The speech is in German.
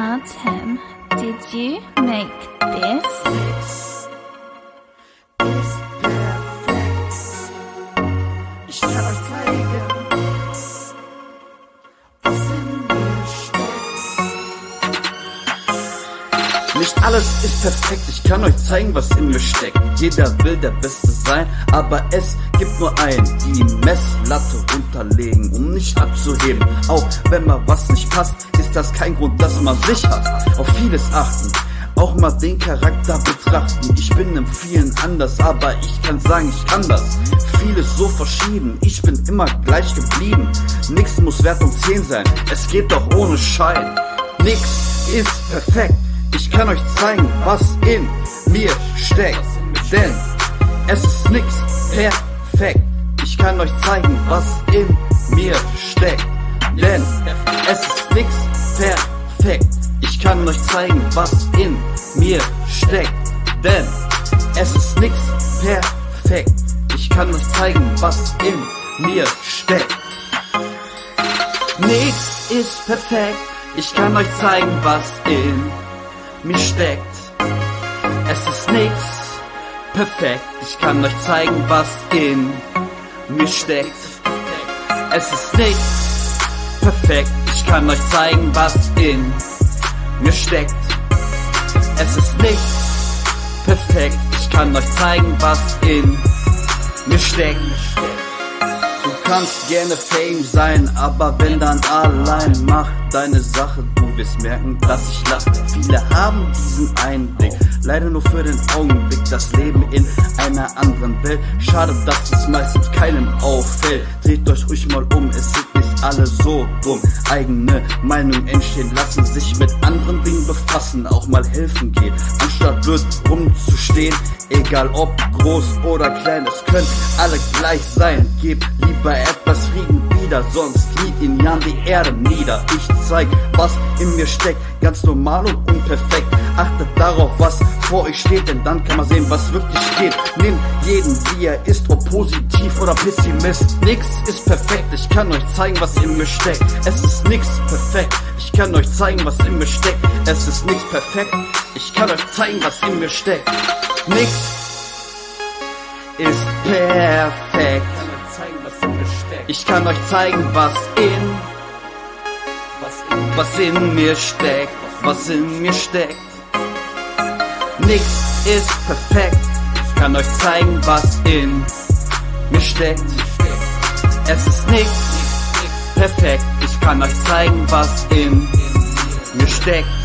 him. Did you make this? ist perfekt. Ich kann euch zeigen, was in mir steckt. Nicht alles ist perfekt, ich kann euch zeigen, was in mir steckt. Jeder will der Beste sein, aber es gibt nur einen, die Messlatte runterlegen, um nicht abzuheben. Auch wenn mal was nicht passt, ist das kein Grund, dass man sich hat. Auf vieles achten auch mal den Charakter betrachten. Ich bin im vielen anders, aber ich kann sagen, ich kann das. Vieles so verschieden, ich bin immer gleich geblieben. Nix muss Wert um 10 sein, es geht doch ohne Schein. Nix ist perfekt, ich kann euch zeigen, was in mir steckt. Denn es ist nix perfekt, ich kann euch zeigen, was in mir steckt. Denn es ist nix perfekt. Ich kann euch zeigen, was in mir steckt. Denn es ist nix perfekt. Ich kann euch zeigen, was in mir steckt. Nix ist perfekt. Ich kann euch zeigen, was in mir steckt. Es ist nix perfekt. Ich kann euch zeigen, was in mir steckt. Es ist nix perfekt. Ich kann euch zeigen, was in mir steckt. Es ist nichts perfekt. Ich kann euch zeigen, was in mir steckt. Du kannst gerne Fame sein, aber wenn dann allein, mach deine Sache, du wirst merken, dass ich lache. Viele haben diesen Einblick, leider nur für den Augenblick, das Leben in einer anderen Welt. Schade, dass es meistens keinem auffällt. Dreht euch ruhig mal um, es sind nicht alle so dumm. Eigene Meinung entstehen lassen, sich mit anderen Dingen befassen, auch mal helfen geht, anstatt blöd rumzustehen. Egal ob groß oder klein, es können alle gleich sein. Gib lieber etwas wieder, sonst kniet in Jahren die Erde nieder. Ich zeig, was in mir steckt, ganz normal und unperfekt. Achtet darauf, was vor euch steht, denn dann kann man sehen, was wirklich geht. Nimm jeden, wie er ist, ob positiv oder Pessimist. Nix ist perfekt, ich kann euch zeigen, was in mir steckt. Es ist nix perfekt, ich kann euch zeigen, was in mir steckt. Es ist nix perfekt, ich kann euch zeigen, was in mir steckt. Nix ist perfekt. Ich kann euch zeigen, was in, was in mir steckt, was in mir steckt. Nix ist perfekt. Ich kann euch zeigen, was in mir steckt. Es ist nix perfekt. Ich kann euch zeigen, was in mir steckt.